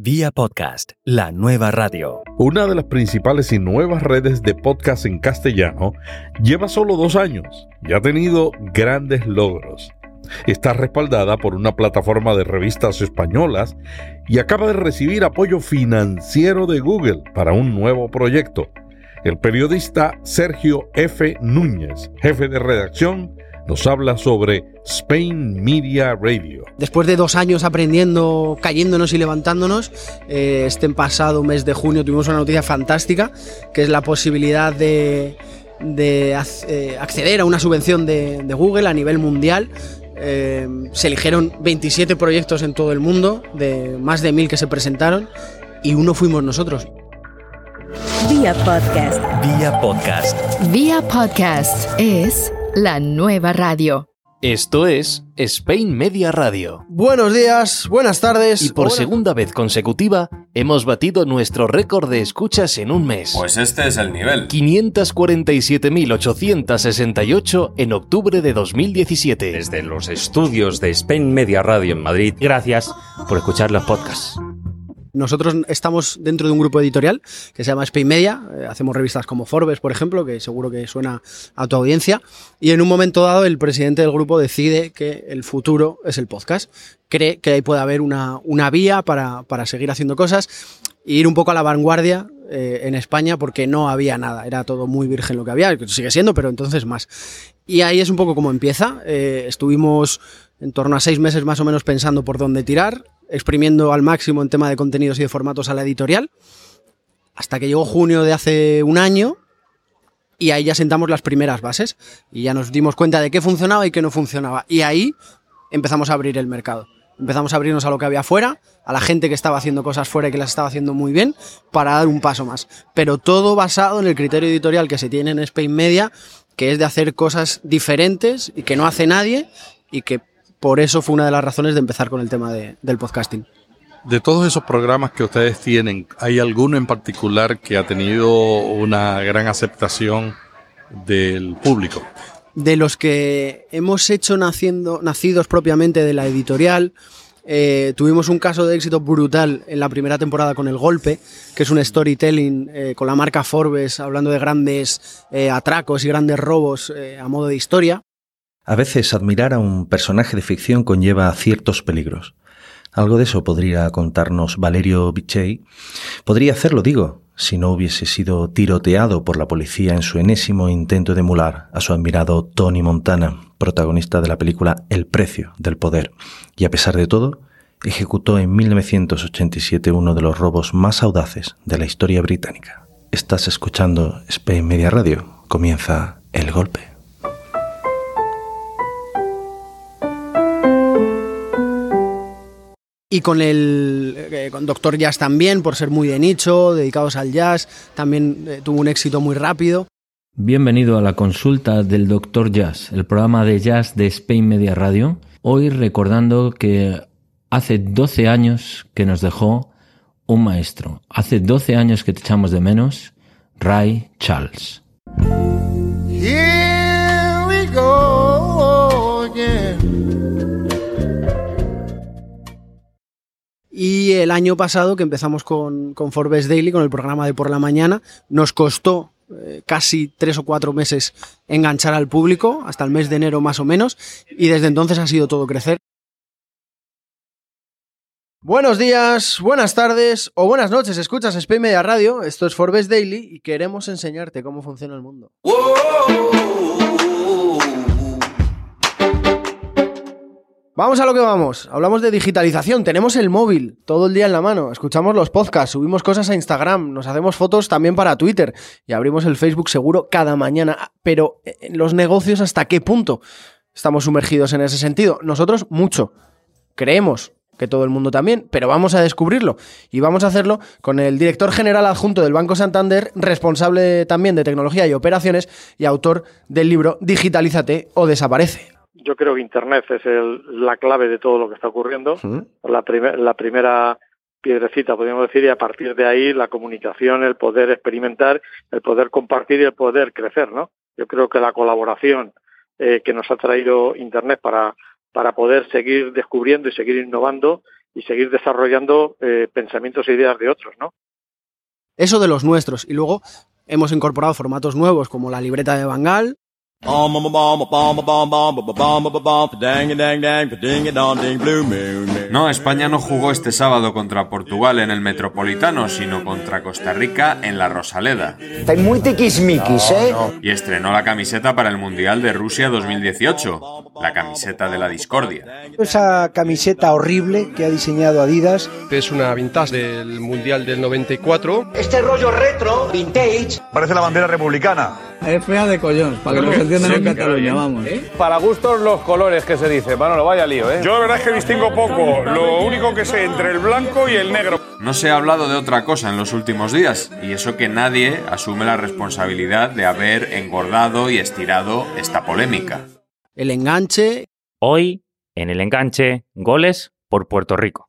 Vía Podcast, la nueva radio. Una de las principales y nuevas redes de podcast en castellano lleva solo dos años y ha tenido grandes logros. Está respaldada por una plataforma de revistas españolas y acaba de recibir apoyo financiero de Google para un nuevo proyecto. El periodista Sergio F. Núñez, jefe de redacción, nos habla sobre Spain Media Radio. Después de dos años aprendiendo, cayéndonos y levantándonos, eh, este pasado mes de junio tuvimos una noticia fantástica, que es la posibilidad de, eh, acceder a una subvención de, Google a nivel mundial. Eh, se eligieron 27 proyectos en todo el mundo, de más de mil que se presentaron, y uno fuimos nosotros. Vía Podcast. Vía Podcast. Vía Podcast es la nueva radio. Esto es Spain Media Radio. Buenos días, buenas tardes. Y por segunda vez consecutiva, hemos batido nuestro récord de escuchas en un mes. Pues este es el nivel. 547.868 en octubre de 2017. Desde los estudios de Spain Media Radio en Madrid. Gracias por escuchar los podcasts. Nosotros estamos dentro de un grupo editorial que se llama Spain Media, eh, hacemos revistas como Forbes, por ejemplo, que seguro que suena a tu audiencia, y en un momento dado el presidente del grupo decide que el futuro es el podcast. Cree que ahí puede haber una, una vía para, para seguir haciendo cosas e ir un poco a la vanguardia eh, en España porque no había nada, era todo muy virgen lo que había, sigue siendo, pero entonces más. Y ahí es un poco como empieza. Eh, estuvimos en torno a seis meses más o menos pensando por dónde tirar exprimiendo al máximo en tema de contenidos y de formatos a la editorial, hasta que llegó junio de hace un año y ahí ya sentamos las primeras bases y ya nos dimos cuenta de qué funcionaba y qué no funcionaba. Y ahí empezamos a abrir el mercado. Empezamos a abrirnos a lo que había fuera, a la gente que estaba haciendo cosas fuera y que las estaba haciendo muy bien, para dar un paso más. Pero todo basado en el criterio editorial que se tiene en Spain Media, que es de hacer cosas diferentes y que no hace nadie y que por eso fue una de las razones de empezar con el tema del podcasting. De todos esos programas que ustedes tienen, ¿hay alguno en particular que ha tenido una gran aceptación del público? De los que hemos hecho naciendo, nacidos propiamente de la editorial, eh, tuvimos un caso de éxito brutal en la primera temporada con El Golpe, que es un storytelling eh, con la marca Forbes, hablando de grandes eh, atracos y grandes robos a modo de historia. A veces admirar a un personaje de ficción conlleva ciertos peligros. Algo de eso podría contarnos Valerio Bichey. Podría hacerlo, digo, si no hubiese sido tiroteado por la policía en su enésimo intento de emular a su admirado Tony Montana, protagonista de la película El precio del poder. Y a pesar de todo, ejecutó en 1987 uno de los robos más audaces de la historia británica. Estás escuchando Spain Media Radio. Comienza el golpe. Y con el eh, con Doctor Jazz también, por ser muy de nicho, dedicados al jazz, también eh, tuvo un éxito muy rápido. Bienvenido a la consulta del Doctor Jazz, el programa de jazz de Spain Media Radio. Hoy recordando que hace 12 años que nos dejó un maestro. Hace 12 años que te echamos de menos, Ray Charles. Here El año pasado, que empezamos con, Forbes Daily, con el programa de por la mañana, nos costó eh, casi tres o cuatro meses enganchar al público, hasta el mes de enero más o menos, y desde entonces ha sido todo crecer. Buenos días, buenas tardes o buenas noches, escuchas Spain Media Radio, esto es Forbes Daily y queremos enseñarte cómo funciona el mundo. Vamos a lo que vamos. Hablamos de digitalización. Tenemos el móvil todo el día en la mano. Escuchamos los podcasts, subimos cosas a Instagram, nos hacemos fotos también para Twitter y abrimos el Facebook seguro cada mañana. Pero en los negocios, ¿hasta qué punto estamos sumergidos en ese sentido? Nosotros mucho. Creemos que todo el mundo también, pero vamos a descubrirlo. Y vamos a hacerlo con el director general adjunto del Banco Santander, responsable también de tecnología y operaciones y autor del libro Digitalízate o desaparece yo creo que Internet es la clave de todo lo que está ocurriendo. La, la primera piedrecita, podríamos decir, y a partir de ahí la comunicación, el poder experimentar, el poder compartir y el poder crecer, ¿no? Yo creo que la colaboración eh, que nos ha traído Internet para, para poder seguir descubriendo y seguir innovando y seguir desarrollando eh, pensamientos e ideas de otros, ¿no? Eso de los nuestros. Y luego hemos incorporado formatos nuevos como la libreta de Bangal, no, España no jugó este sábado contra Portugal en el Metropolitano, sino contra Costa Rica en la Rosaleda. Estáis muy tiquismiquis, ¿eh? Y estrenó la camiseta para el Mundial de Rusia 2018, la camiseta de la discordia. Esa camiseta horrible que ha diseñado Adidas. Es una vintage del Mundial del 94. Este rollo retro, vintage. Parece la bandera republicana. Es fea de collón, para que nos entiendan en Cataluña, vamos. ¿eh? Para gustos los colores que se dice. Bueno, lo vaya lío, ¿eh? Yo la verdad es que distingo poco. Lo único que sé entre el blanco y el negro. No se ha hablado de otra cosa en los últimos días, y eso que nadie asume la responsabilidad de haber engordado y estirado esta polémica. El enganche. Hoy, en el enganche, goles por Puerto Rico.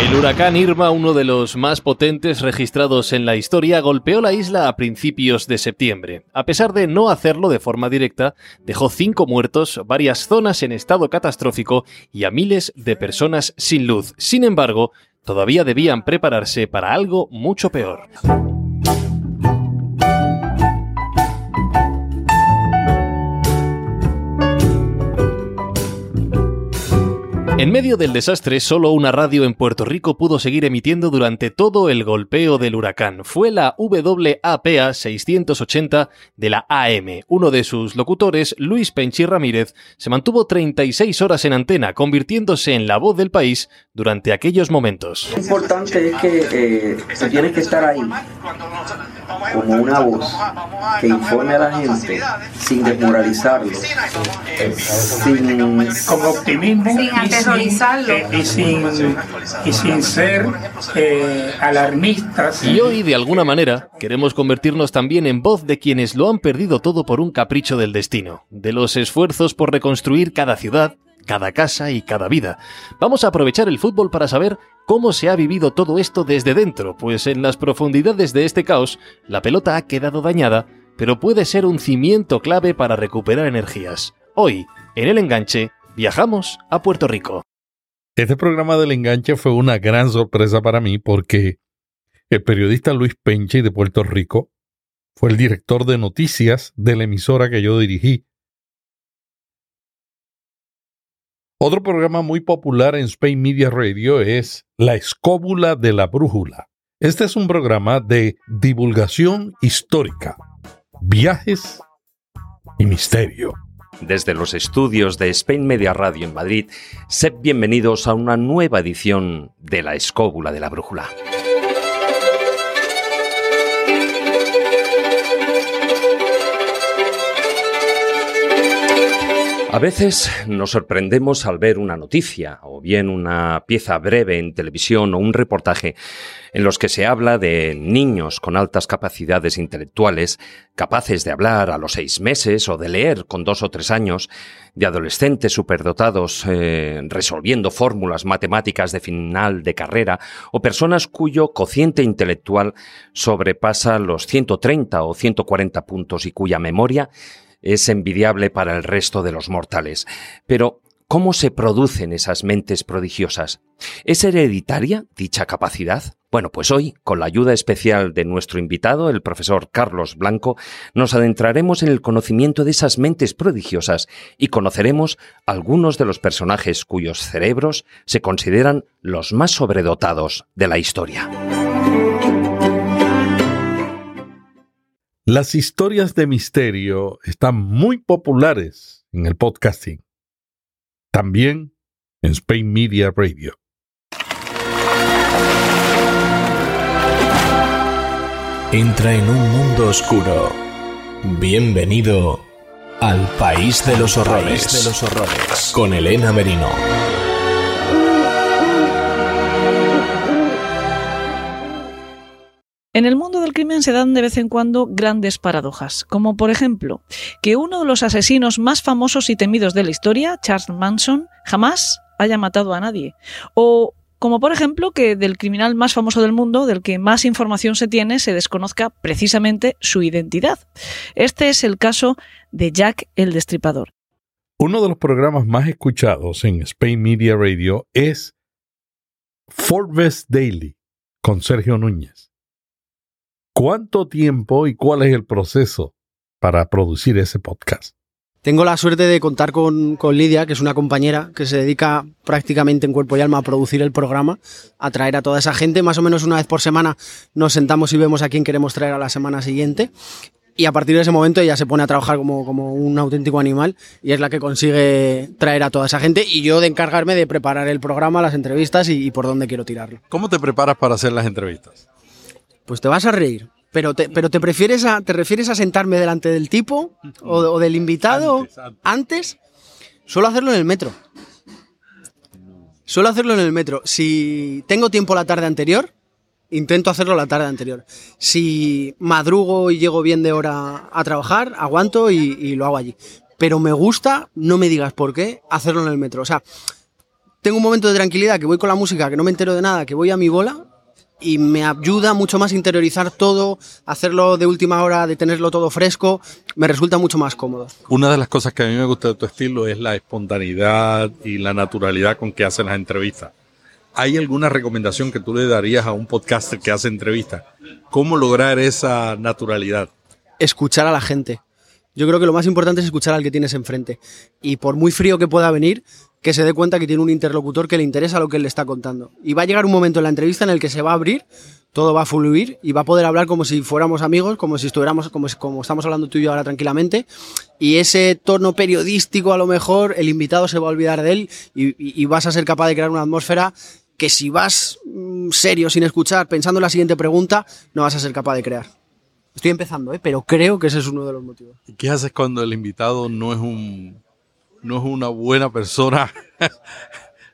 El huracán Irma, uno de los más potentes registrados en la historia, golpeó la isla a principios de septiembre. A pesar de no hacerlo de forma directa, dejó cinco muertos, varias zonas en estado catastrófico y a miles de personas sin luz. Sin embargo, todavía debían prepararse para algo mucho peor. En medio del desastre, solo una radio en Puerto Rico pudo seguir emitiendo durante todo el golpeo del huracán. Fue la WAPA 680 de la AM. Uno de sus locutores, Luis Penchi Ramírez, se mantuvo 36 horas en antena, convirtiéndose en la voz del país durante aquellos momentos. Lo importante es que eh, tienes que estar ahí como una voz que informe a la gente sin desmoralizarlo, sin, con optimismo eh, y sin, y sin ser eh, alarmistas. Y hoy, de alguna manera, queremos convertirnos también en voz de quienes lo han perdido todo por un capricho del destino, de los esfuerzos por reconstruir cada ciudad, cada casa y cada vida. Vamos a aprovechar el fútbol para saber cómo se ha vivido todo esto desde dentro, pues en las profundidades de este caos la pelota ha quedado dañada, pero puede ser un cimiento clave para recuperar energías. Hoy, en el enganche, viajamos a Puerto Rico. Este programa del enganche fue una gran sorpresa para mí porque el periodista Luis Penche de Puerto Rico fue el director de noticias de la emisora que yo dirigí. Otro programa muy popular en Spain Media Radio es La Escóbula de la Brújula. Este es un programa de divulgación histórica, viajes y misterio. Desde los estudios de Spain Media Radio en Madrid, sed bienvenidos a una nueva edición de La Escóbula de la Brújula. A veces nos sorprendemos al ver una noticia o bien una pieza breve en televisión o un reportaje en los que se habla de niños con altas capacidades intelectuales, capaces de hablar a los seis meses o de leer con dos o tres años, de adolescentes superdotados eh, resolviendo fórmulas matemáticas de final de carrera, o personas cuyo cociente intelectual sobrepasa los 130 o 140 puntos y cuya memoria es envidiable para el resto de los mortales. Pero, ¿cómo se producen esas mentes prodigiosas? ¿Es hereditaria dicha capacidad? Bueno, pues hoy, con la ayuda especial de nuestro invitado, el profesor Carlos Blanco, nos adentraremos en el conocimiento de esas mentes prodigiosas y conoceremos algunos de los personajes cuyos cerebros se consideran los más sobredotados de la historia. Las historias de misterio están muy populares en el podcasting. También en Spain Media Radio. Entra en un mundo oscuro. Bienvenido al País de los Horrores, de los horrores. con Elena Merino. En el mundo del crimen se dan de vez en cuando grandes paradojas, como por ejemplo que uno de los asesinos más famosos y temidos de la historia, Charles Manson, jamás haya matado a nadie, o como por ejemplo que del criminal más famoso del mundo, del que más información se tiene, se desconozca precisamente su identidad. Este es el caso de Jack el Destripador. Uno de los programas más escuchados en Spain Media Radio es Forbes Daily con Sergio Núñez. ¿Cuánto tiempo y cuál es el proceso para producir ese podcast? Tengo la suerte de contar con, con, Lidia, que es una compañera que se dedica prácticamente en cuerpo y alma a producir el programa, a traer a toda esa gente. Más o menos una vez por semana nos sentamos y vemos a quién queremos traer a la semana siguiente. Y a partir de ese momento ella se pone a trabajar como, como un auténtico animal y es la que consigue traer a toda esa gente y yo de encargarme de preparar el programa, las entrevistas y, y por dónde quiero tirarlo. ¿Cómo te preparas para hacer las entrevistas? Pues te vas a reír. Pero te, pero te prefieres a, te refieres a sentarme delante del tipo o, o del invitado Antes, antes. antes. Suelo hacerlo en el metro. Suelo hacerlo en el metro. Si tengo tiempo la tarde anterior, intento hacerlo la tarde anterior. Si madrugo y llego bien de hora a trabajar, aguanto y, y lo hago allí. Pero me gusta, no me digas por qué, hacerlo en el metro. O sea, tengo un momento de tranquilidad, que voy con la música, que no me entero de nada, que voy a mi bola y me ayuda mucho más a interiorizar todo, hacerlo de última hora, de tenerlo todo fresco, me resulta mucho más cómodo. Una de las cosas que a mí me gusta de tu estilo es la espontaneidad y la naturalidad con que hacen las entrevistas. ¿Hay alguna recomendación que tú le darías a un podcaster que hace entrevistas? ¿Cómo lograr esa naturalidad? Escuchar a la gente. Yo creo que lo más importante es escuchar al que tienes enfrente. Y por muy frío que pueda venir, que se dé cuenta que tiene un interlocutor que le interesa lo que él le está contando. Y va a llegar un momento en la entrevista en el que se va a abrir, todo va a fluir y va a poder hablar como si fuéramos amigos, como si estuviéramos, como, como estamos hablando tú y yo ahora tranquilamente. Y ese tono periodístico, a lo mejor, el invitado se va a olvidar de él y, y, vas a ser capaz de crear una atmósfera que si vas mm, serio, sin escuchar, pensando en la siguiente pregunta, no vas a ser capaz de crear. Estoy empezando, ¿eh? pero creo que ese es uno de los motivos. ¿Y qué haces cuando el invitado no es un no es una buena persona?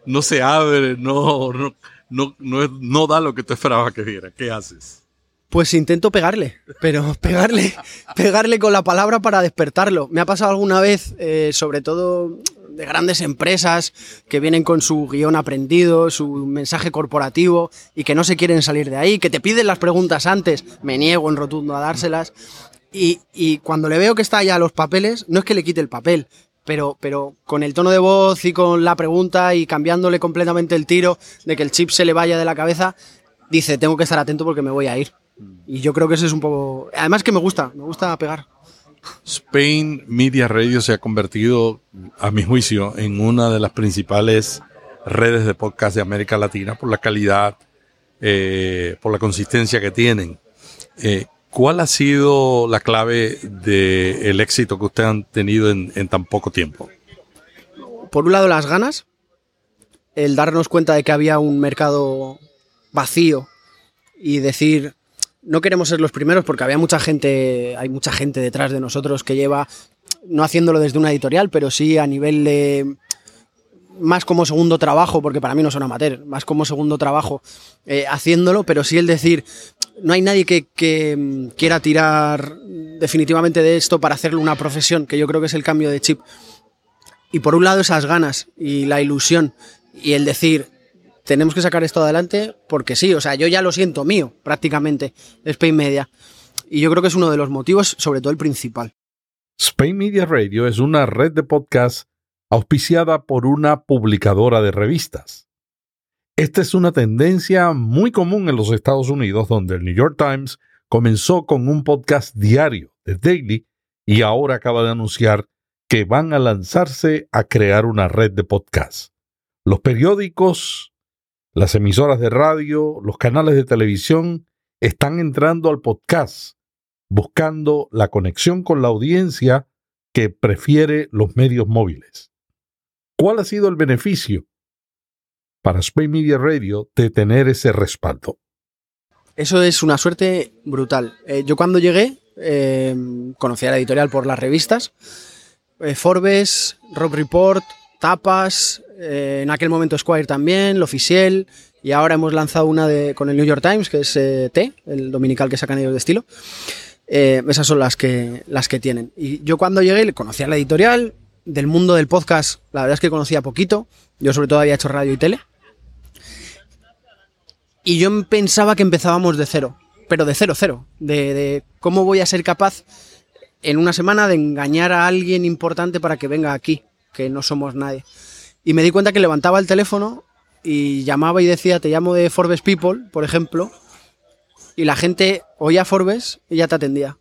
no se abre, no, no, no, no, da lo que tú esperabas que diera. ¿Qué haces? Pues intento pegarle, pero pegarle, pegarle con la palabra para despertarlo. Me ha pasado alguna vez, eh, sobre todo de grandes empresas que vienen con su guion aprendido, su mensaje corporativo y que no se quieren salir de ahí, que te piden las preguntas antes, me niego en rotundo a dárselas. Y, y cuando le veo que está ya los papeles, no es que le quite el papel, pero, pero con el tono de voz y con la pregunta y cambiándole completamente el tiro de que el chip se le vaya de la cabeza, dice, tengo que estar atento porque me voy a ir. Y yo creo que ese es un poco... Además que me gusta, me gusta pegar. Spain Media Radio se ha convertido, a mi juicio, en una de las principales redes de podcast de América Latina por la calidad, eh, por la consistencia que tienen. Eh, ¿Cuál ha sido la clave del éxito que ustedes han tenido en, tan poco tiempo? Por un lado las ganas, el darnos cuenta de que había un mercado vacío y decir, no queremos ser los primeros porque había mucha gente, hay mucha gente detrás de nosotros que lleva, no haciéndolo desde una editorial, pero sí a nivel de más como segundo trabajo, porque para mí no son amateur, más como segundo trabajo eh, haciéndolo, pero sí el decir, no hay nadie que, mm, quiera tirar definitivamente de esto para hacerlo una profesión, que yo creo que es el cambio de chip. Y por un lado esas ganas y la ilusión y el decir, tenemos que sacar esto adelante porque sí, o sea, yo ya lo siento mío, prácticamente, Spain Media. Y yo creo que es uno de los motivos, sobre todo el principal. Spain Media Radio es una red de podcast auspiciada por una publicadora de revistas. Esta es una tendencia muy común en los Estados Unidos, donde el New York Times comenzó con un podcast diario, The Daily, y ahora acaba de anunciar que van a lanzarse a crear una red de podcasts. Los periódicos, las emisoras de radio, los canales de televisión están entrando al podcast, buscando la conexión con la audiencia que prefiere los medios móviles. ¿Cuál ha sido el beneficio para Spain Media Radio de tener ese respaldo? Eso es una suerte brutal. Eh, yo cuando llegué, eh, conocí a la editorial por las revistas, eh, Forbes, Rock Report, Tapas, eh, en aquel momento Squire también, L'Officiel, y ahora hemos lanzado una de, con el New York Times, que es T, el dominical que sacan ellos de estilo. Esas son las que, las que tienen. Y yo cuando llegué conocí a la editorial, del mundo del podcast, la verdad es que conocía poquito, yo sobre todo había hecho radio y tele, y yo pensaba que empezábamos de cero, pero de cero, cero, de, de cómo voy a ser capaz en una semana de engañar a alguien importante para que venga aquí, que no somos nadie. Y me di cuenta que levantaba el teléfono y llamaba y decía, te llamo de Forbes People, por ejemplo, y la gente oía Forbes y ya te atendía.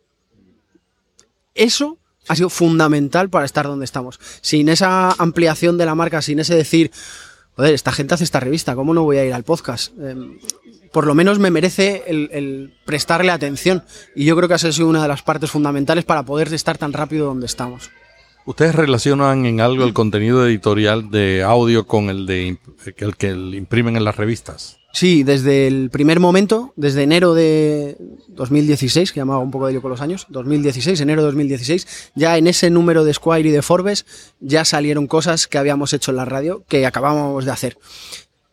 Eso ha sido fundamental para estar donde estamos. Sin esa ampliación de la marca, sin ese decir, joder, esta gente hace esta revista, ¿cómo no voy a ir al podcast? Eh, por lo menos me merece el, el, prestarle atención. Y yo creo que esa ha sido una de las partes fundamentales para poder estar tan rápido donde estamos. ¿Ustedes relacionan en algo el contenido editorial de audio con el de el que imprimen en las revistas? Sí, desde el primer momento, desde enero de 2016, que llamaba un poco de ello con los años, 2016, enero de 2016, ya en ese número de Squire y de Forbes ya salieron cosas que habíamos hecho en la radio que acabábamos de hacer.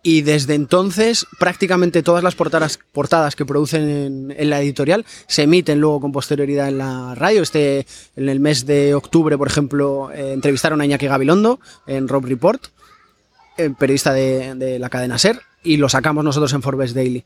Y desde entonces, prácticamente todas las portadas, que producen en, la editorial se emiten luego con posterioridad en la radio. Este, en el mes de octubre, por ejemplo, eh, entrevistaron a Iñaki Gabilondo en Rob Report, periodista de, de la cadena SER, y lo sacamos nosotros en Forbes Daily.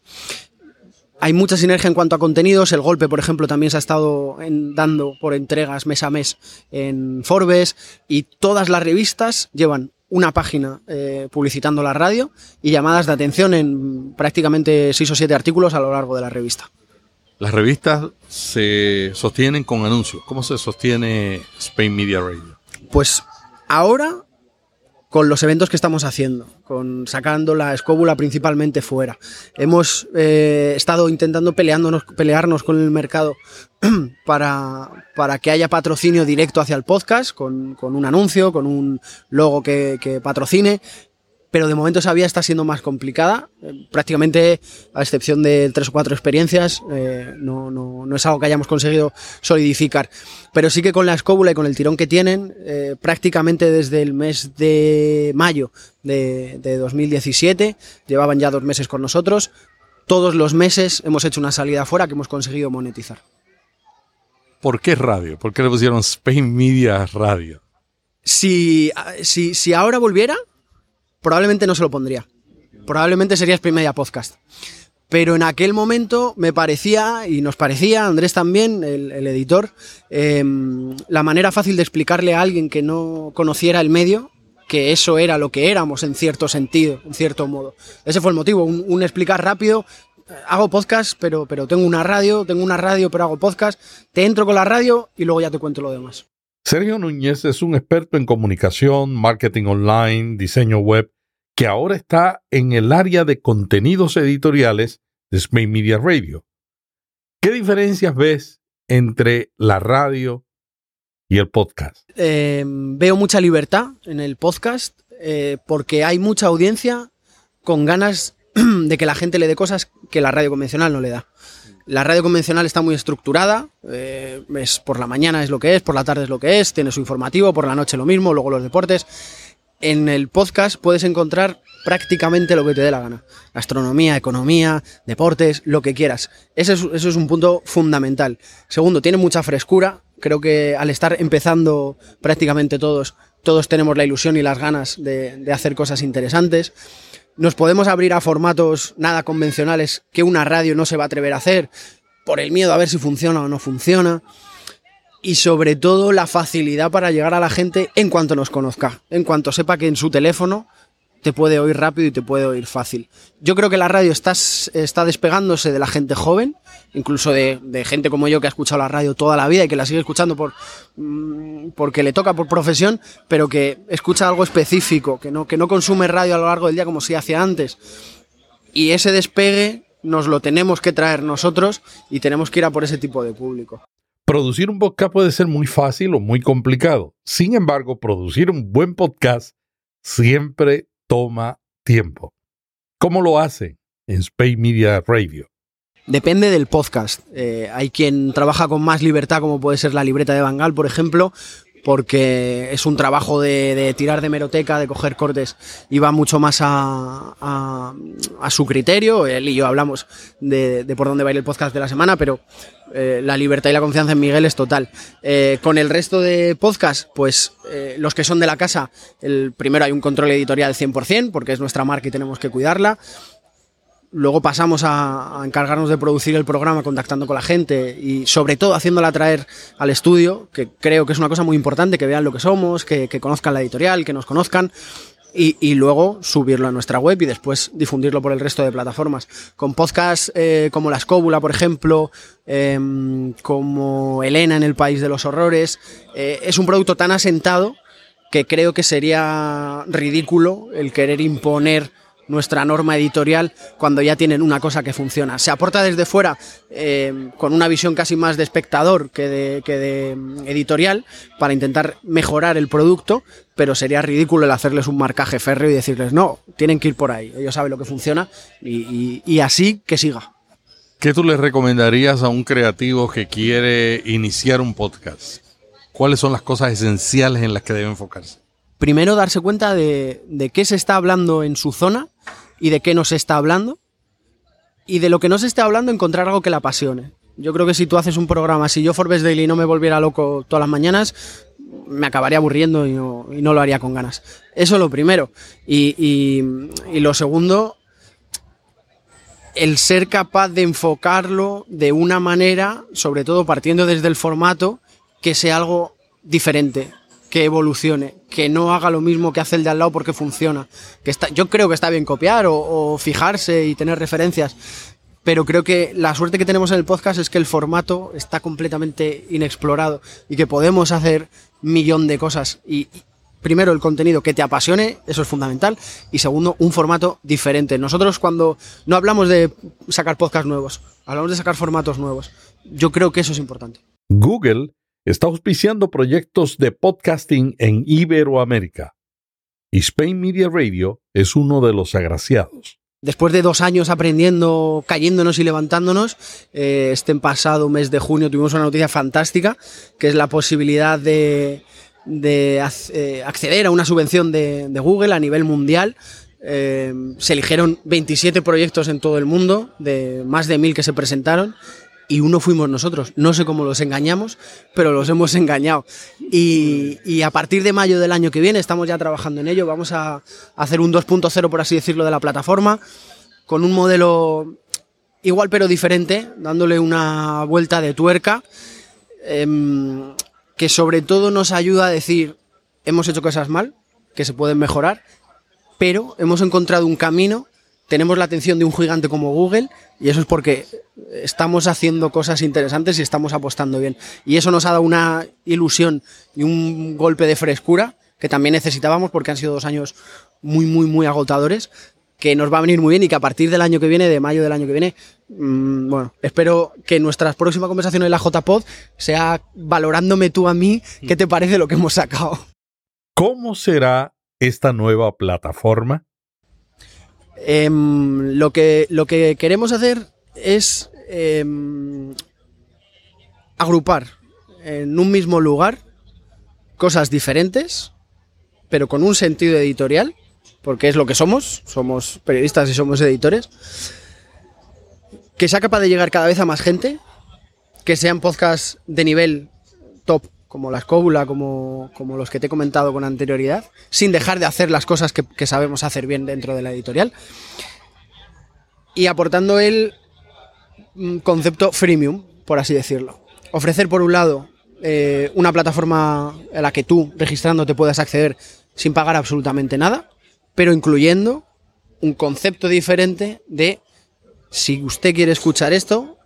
Hay mucha sinergia en cuanto a contenidos. El golpe, por ejemplo, también se ha estado en, dando por entregas mes a mes en Forbes y todas las revistas llevan una página eh, publicitando la radio y llamadas de atención en prácticamente seis o siete artículos a lo largo de la revista. Las revistas se sostienen con anuncios. ¿Cómo se sostiene Spain Media Radio? Pues ahora con los eventos que estamos haciendo, con sacando la escóbula principalmente fuera. Hemos eh, estado intentando pelearnos con el mercado para, para que haya patrocinio directo hacia el podcast, con, con un anuncio, con un logo que, que patrocine, pero de momento esa vía está siendo más complicada. Eh, prácticamente, a excepción de tres o cuatro experiencias, eh, no, no, no, es algo que hayamos conseguido solidificar. Pero sí que con la escóbula y con el tirón que tienen, eh, prácticamente desde el mes de mayo de, de 2017, llevaban ya dos meses con nosotros, todos los meses hemos hecho una salida afuera que hemos conseguido monetizar. ¿Por qué radio? ¿Por qué le pusieron Spain Media Radio? Si, si, si ahora volviera, probablemente no se lo pondría. Probablemente sería Media Podcast. Pero en aquel momento me parecía, y nos parecía, Andrés también, el, editor, eh, la manera fácil de explicarle a alguien que no conociera el medio que eso era lo que éramos en cierto sentido, en cierto modo. Ese fue el motivo, un, un explicar rápido. Hago podcast, pero, pero tengo una radio, tengo una radio, pero hago podcast. Te entro con la radio y luego ya te cuento lo demás. Sergio Núñez es un experto en comunicación, marketing online, diseño web, que ahora está en el área de contenidos editoriales de Spain Media Radio. ¿Qué diferencias ves entre la radio y el podcast? Eh, veo mucha libertad en el podcast eh, porque hay mucha audiencia con ganas de que la gente le dé cosas que la radio convencional no le da. La radio convencional está muy estructurada, eh, es por la mañana es lo que es, por la tarde es lo que es, tiene su informativo, por la noche lo mismo, luego los deportes. En el podcast puedes encontrar prácticamente lo que te dé la gana. Astronomía, economía, deportes, lo que quieras. Eso es un punto fundamental. Segundo, tiene mucha frescura. Creo que al estar empezando prácticamente todos, todos tenemos la ilusión y las ganas de hacer cosas interesantes nos podemos abrir a formatos nada convencionales que una radio no se va a atrever a hacer por el miedo a ver si funciona o no funciona. Y sobre todo la facilidad para llegar a la gente en cuanto nos conozca, en cuanto sepa que en su teléfono te puede oír rápido y te puede oír fácil. Yo creo que la radio está, está despegándose de la gente joven, incluso de, gente como yo que ha escuchado la radio toda la vida y que la sigue escuchando por, mmm, porque le toca por profesión, pero que escucha algo específico, que no, que no consume radio a lo largo del día como si hacía antes. Y ese despegue nos lo tenemos que traer nosotros y tenemos que ir a por ese tipo de público. Producir un podcast puede ser muy fácil o muy complicado. Sin embargo, producir un buen podcast siempre toma tiempo. ¿Cómo lo hace en Space Media Radio? Depende del podcast. Eh, hay quien trabaja con más libertad, como puede ser la libreta de Bangal, por ejemplo, porque es un trabajo de, tirar de meroteca, de coger cortes, y va mucho más a su criterio. Él y yo hablamos de, de, por dónde va a ir el podcast de la semana, pero eh, la libertad y la confianza en Miguel es total. Eh, con el resto de podcasts, pues eh, los que son de la casa, el primero hay un control editorial 100%, porque es nuestra marca y tenemos que cuidarla. Luego pasamos a, encargarnos de producir el programa contactando con la gente y sobre todo haciéndola traer al estudio, que creo que es una cosa muy importante, que vean lo que somos, que conozcan la editorial, que nos conozcan. Y, luego subirlo a nuestra web y después difundirlo por el resto de plataformas. Con podcasts eh, como La Escóbula, por ejemplo, em, como Elena en el País de los Horrores, eh, es un producto tan asentado que creo que sería ridículo el querer imponer nuestra norma editorial cuando ya tienen una cosa que funciona. Se aporta desde fuera eh, con una visión casi más de espectador que de, que de mm, editorial para intentar mejorar el producto, pero sería ridículo el hacerles un marcaje férreo y decirles, no, tienen que ir por ahí, ellos saben lo que funciona y, y- y así que siga. ¿Qué tú le recomendarías a un creativo que quiere iniciar un podcast? ¿Cuáles son las cosas esenciales en las que debe enfocarse? primero darse cuenta de, de qué se está hablando en su zona y de qué no se está hablando. Y de lo que no se está hablando, encontrar algo que le apasione. Yo creo que si tú haces un programa, si yo Forbes Daily no me volviera loco todas las mañanas, me acabaría aburriendo y no, y no lo haría con ganas. Eso es lo primero. Y, y- lo segundo, el ser capaz de enfocarlo de una manera, sobre todo partiendo desde el formato, que sea algo diferente, que evolucione, que no haga lo mismo que hace el de al lado porque funciona. Que está, yo creo que está bien copiar o fijarse y tener referencias, pero creo que la suerte que tenemos en el podcast es que el formato está completamente inexplorado y que podemos hacer millón de cosas. Y, primero, el contenido que te apasione, eso es fundamental. Y segundo, un formato diferente. Nosotros cuando no hablamos de sacar podcasts nuevos, hablamos de sacar formatos nuevos. Yo creo que eso es importante. Google está auspiciando proyectos de podcasting en Iberoamérica. Y Spain Media Radio es uno de los agraciados. Después de dos años aprendiendo, cayéndonos y levantándonos, eh, este pasado mes de junio tuvimos una noticia fantástica, que es la posibilidad de, eh, acceder a una subvención de, de Google a nivel mundial. Eh, se eligieron 27 proyectos en todo el mundo, de más de mil que se presentaron, y uno fuimos nosotros. No sé cómo los engañamos, pero los hemos engañado. Y, a partir de mayo del año que viene estamos ya trabajando en ello. Vamos a hacer un 2.0, por así decirlo, de la plataforma, con un modelo igual pero diferente, dándole una vuelta de tuerca, em, que sobre todo nos ayuda a decir, hemos hecho cosas mal, que se pueden mejorar, pero hemos encontrado un camino, tenemos la atención de un gigante como Google y eso es porque estamos haciendo cosas interesantes y estamos apostando bien. Y eso nos ha dado una ilusión y un golpe de frescura que también necesitábamos porque han sido dos años muy, muy, muy agotadores que nos va a venir muy bien y que a partir del año que viene, de mayo del año que viene, mmm, bueno, espero que nuestra próxima conversación en la JPod sea valorándome tú a mí qué te parece lo que hemos sacado. ¿Cómo será esta nueva plataforma? Eh, lo, que, lo que queremos hacer es eh, agrupar en un mismo lugar cosas diferentes, pero con un sentido editorial, porque es lo que somos, somos periodistas y somos editores, que sea capaz de llegar cada vez a más gente, que sean podcasts de nivel top, como la escóbula, como, como los que te he comentado con anterioridad, sin dejar de hacer las cosas que, que sabemos hacer bien dentro de la editorial, y aportando el mm, concepto freemium, por así decirlo. Ofrecer, por un lado, eh, una plataforma a la que tú, registrándote, puedas acceder sin pagar absolutamente nada, pero incluyendo un concepto diferente de si usted quiere escuchar esto,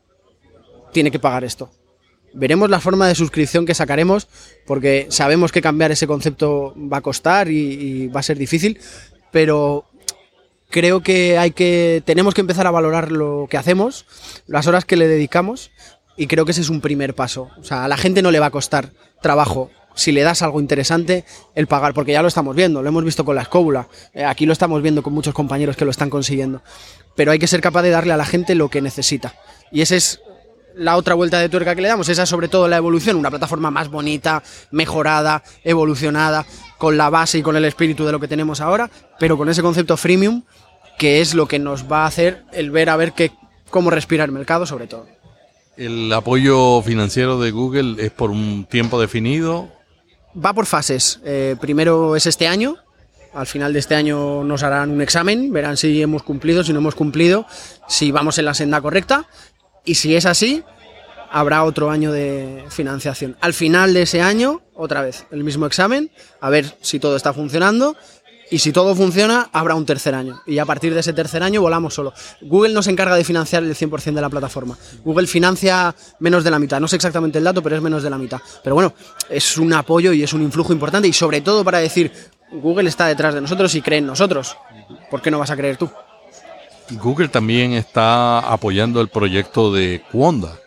tiene que pagar esto. Veremos la forma de suscripción que sacaremos, porque sabemos que cambiar ese concepto va a costar y, y va a ser difícil, pero creo que hay que tenemos que empezar a valorar lo que hacemos, las horas que le dedicamos y creo que ese es un primer paso. O sea, a la gente no le va a costar trabajo si le das algo interesante el pagar, porque ya lo estamos viendo, lo hemos visto con la escóbula, eh, aquí lo estamos viendo con muchos compañeros que lo están consiguiendo, pero hay que ser capaz de darle a la gente lo que necesita. Y esa es la otra vuelta de tuerca que le damos, esa es sobre todo la evolución, una plataforma más bonita, mejorada, evolucionada, con la base y con el espíritu de lo que tenemos ahora, pero con ese concepto freemium que es lo que nos va a hacer el ver a ver qué, cómo respira el mercado sobre todo. ¿El apoyo financiero de Google es por un tiempo definido? Va por fases. Eh, primero es este año. Al final de este año nos harán un examen, verán si hemos cumplido, si no hemos cumplido, si vamos en la senda correcta. Y si es así, habrá otro año de financiación. Al final de ese año, otra vez, el mismo examen, a ver si todo está funcionando Y si todo funciona, habrá un tercer año. Y a partir de ese tercer año volamos solo. Google no se encarga de financiar el 100% de la plataforma. Google financia menos de la mitad. No sé exactamente el dato, pero es menos de la mitad. Pero bueno, es un apoyo y es un influjo importante. Y sobre todo para decir, Google está detrás de nosotros y cree en nosotros. ¿Por qué no vas a creer tú? Google también está apoyando el proyecto de Cuonda.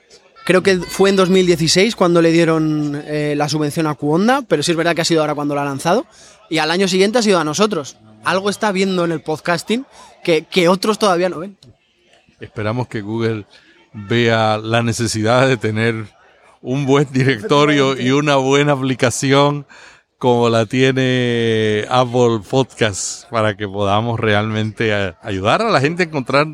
Creo que fue en 2016 cuando le dieron eh, la subvención a Cuonda, pero sí es verdad que ha sido ahora cuando lo ha lanzado. Y al año siguiente ha sido a nosotros. Algo está viendo en el podcasting que, que otros todavía no ven. Esperamos que Google vea la necesidad de tener un buen directorio y una buena aplicación como la tiene Apple Podcast para que podamos realmente a- ayudar a la gente a encontrar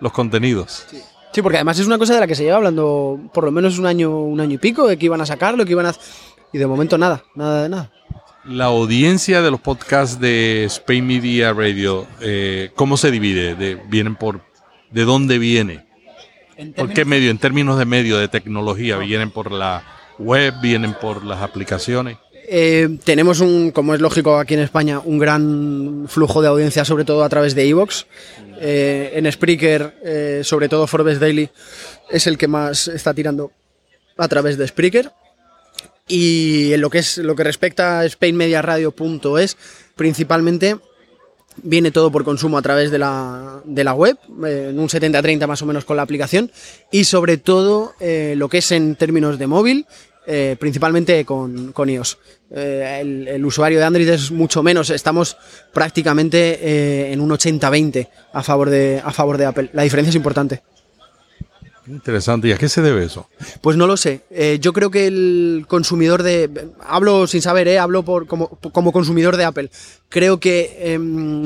los contenidos. Sí, porque además es una cosa de la que se lleva hablando por lo menos un año, un año y pico, de que iban a sacarlo, que iban a... Y de momento nada, nada de nada. La audiencia de los podcasts de Spain Media Radio, eh, ¿cómo se divide? De, ¿Vienen por... ¿De dónde viene? ¿Por qué medio? En términos de medio, de tecnología, ¿vienen por la web? ¿Vienen por las aplicaciones? Eh, tenemos un, como es lógico aquí en España, un gran flujo de audiencia, sobre todo a través de Evox. Eh, en Spreaker, eh, sobre todo Forbes Daily, es el que más está tirando a través de Spreaker. Y en lo que es lo que respecta a SpainMediaRadio.es, principalmente viene todo por consumo a través de la, de la web, en un 70-30 más o menos con la aplicación, y sobre todo lo que es en términos de móvil, eh, principalmente con, con iOS. Eh, el, el usuario de Android es mucho menos, estamos prácticamente eh, en un 80-20 a, favor de, a favor de Apple. La diferencia es importante. Interesante. ¿Y a qué se debe eso? Pues no lo sé. Eh, yo creo que el consumidor de. Hablo sin saber, ¿eh? hablo por, como, como consumidor de Apple. Creo que em,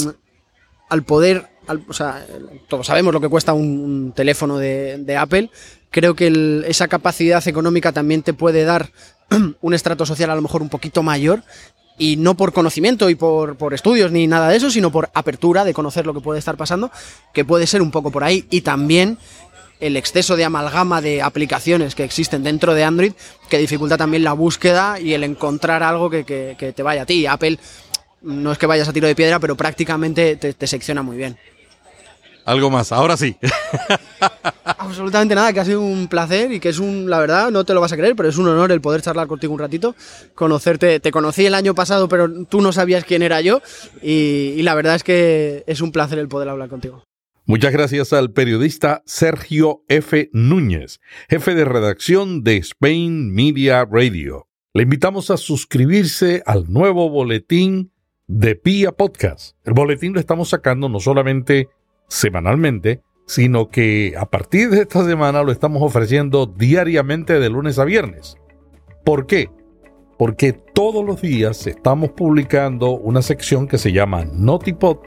al poder. al- o sea, todos sabemos lo que cuesta un, un teléfono de, de Apple. Creo que el- esa capacidad económica también te puede dar un estrato social a lo mejor un poquito mayor. Y no por conocimiento y por, por estudios ni nada de eso, sino por apertura de conocer lo que puede estar pasando, que puede ser un poco por ahí. Y también el exceso de amalgama de aplicaciones que existen dentro de Android que dificulta también la búsqueda y el encontrar algo que, que- que te vaya a ti. Apple no es que vayas a tiro de piedra, pero prácticamente te, te secciona muy bien. Algo más. Ahora sí. Absolutamente nada, que ha sido un placer y que es un, la verdad, no te lo vas a creer, pero es un honor el poder charlar contigo un ratito, conocerte. Te conocí el año pasado, pero tú no sabías quién era yo y, y la verdad es que es un placer el poder hablar contigo. Muchas gracias al periodista Sergio F. Núñez, jefe de redacción de Spain Media Radio. Le invitamos a suscribirse al nuevo boletín de Pia Podcast. El boletín lo estamos sacando no solamente semanalmente, sino que a partir de esta semana lo estamos ofreciendo diariamente de lunes a viernes. ¿Por qué? Porque todos los días estamos publicando una sección que se llama Notipod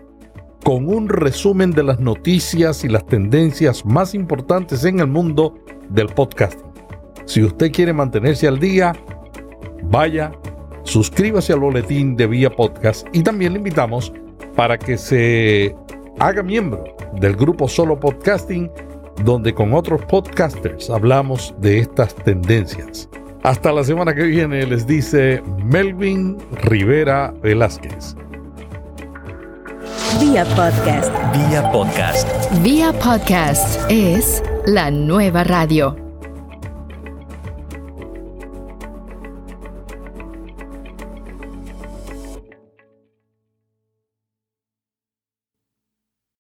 con un resumen de las noticias y las tendencias más importantes en el mundo del podcasting. Si usted quiere mantenerse al día, vaya, suscríbase al boletín de Vía Podcast y también le invitamos para que se haga miembro del grupo Solo Podcasting, donde con otros podcasters hablamos de estas tendencias. Hasta la semana que viene les dice Melvin Rivera Velázquez. Vía podcast. Vía podcast. Vía podcast es la nueva radio.